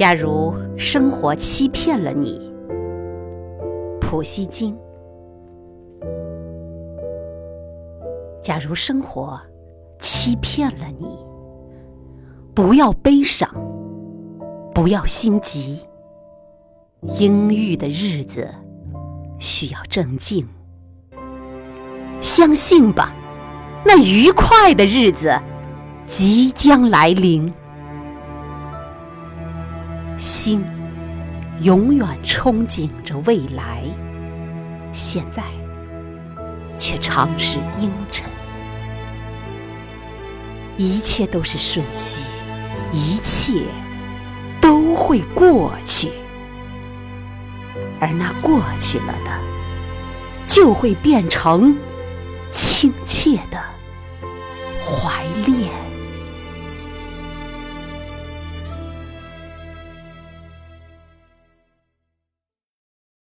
假如生活欺骗了你，普希金。假如生活欺骗了你，不要悲伤，不要心急。阴郁的日子需要镇静，相信吧，那愉快的日子即将来临。心永远憧憬着未来，现在却常是阴沉。一切都是瞬息，一切都会过去，而那过去了的，就会变成亲切的怀恋